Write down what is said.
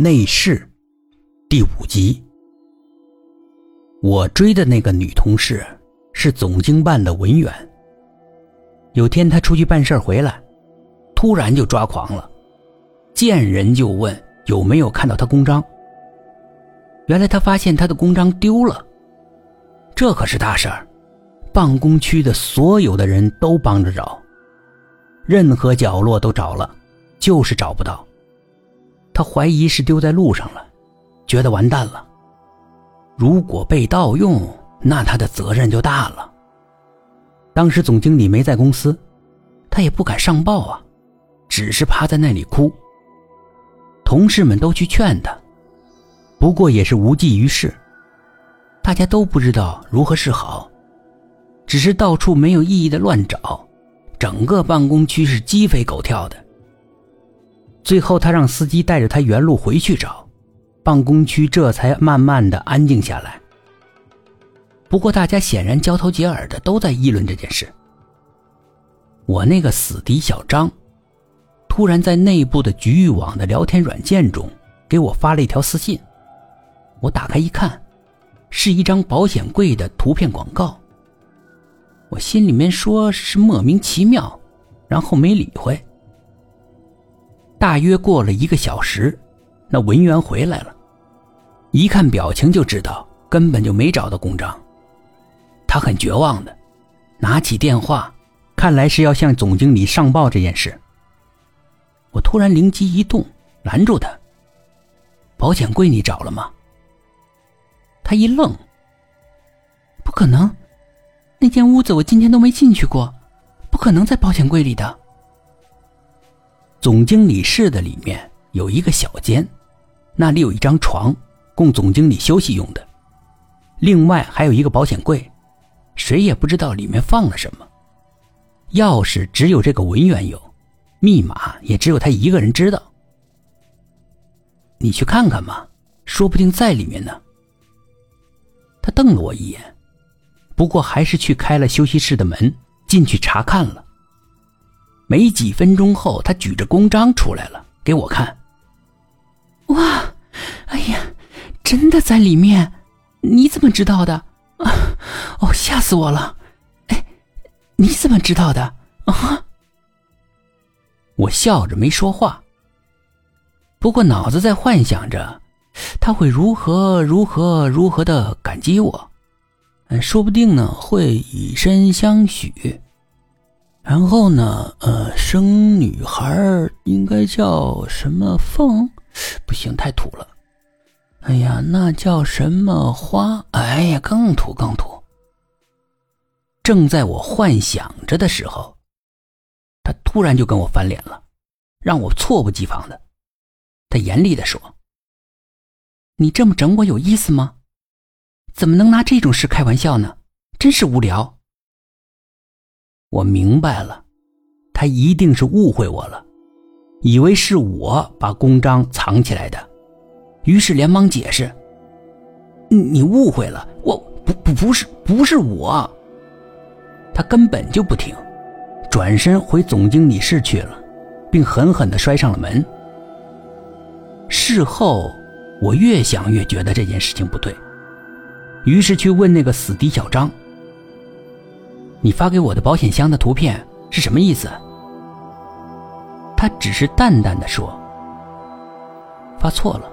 内侍，第五集。我追的那个女同事是总经办的文员。有天她出去办事回来，突然就抓狂了，见人就问有没有看到她公章。原来她发现她的公章丢了，这可是大事儿，办公区的所有的人都帮着找，任何角落都找了，就是找不到。他怀疑是丢在路上了，觉得完蛋了。如果被盗用，那他的责任就大了。当时总经理没在公司，他也不敢上报啊，只是趴在那里哭。同事们都去劝他，不过也是无济于事。大家都不知道如何是好，只是到处没有意义的乱找，整个办公区是鸡飞狗跳的。最后，他让司机带着他原路回去找，办公区这才慢慢的安静下来。不过，大家显然交头接耳的都在议论这件事。我那个死敌小张，突然在内部的局域网的聊天软件中给我发了一条私信，我打开一看，是一张保险柜的图片广告。我心里面说是莫名其妙，然后没理会。大约过了一个小时，那文员回来了，一看表情就知道根本就没找到公章。他很绝望的拿起电话，看来是要向总经理上报这件事。我突然灵机一动，拦住他：“保险柜你找了吗？”他一愣：“不可能，那间屋子我今天都没进去过，不可能在保险柜里的。”总经理室的里面有一个小间，那里有一张床，供总经理休息用的。另外还有一个保险柜，谁也不知道里面放了什么。钥匙只有这个文员有，密码也只有他一个人知道。你去看看嘛，说不定在里面呢。他瞪了我一眼，不过还是去开了休息室的门，进去查看了。没几分钟后，他举着公章出来了，给我看。哇，哎呀，真的在里面！你怎么知道的？啊，哦，吓死我了！哎，你怎么知道的？啊！我笑着没说话，不过脑子在幻想着他会如何如何如何的感激我，嗯，说不定呢会以身相许。然后呢？呃，生女孩应该叫什么凤？不行，太土了。哎呀，那叫什么花？哎呀，更土，更土。正在我幻想着的时候，他突然就跟我翻脸了，让我猝不及防的。他严厉的说：“你这么整我有意思吗？怎么能拿这种事开玩笑呢？真是无聊。”我明白了，他一定是误会我了，以为是我把公章藏起来的，于是连忙解释：“你误会了，我不不不是不是我。”他根本就不听，转身回总经理室去了，并狠狠的摔上了门。事后，我越想越觉得这件事情不对，于是去问那个死敌小张。你发给我的保险箱的图片是什么意思？他只是淡淡的说：“发错了。”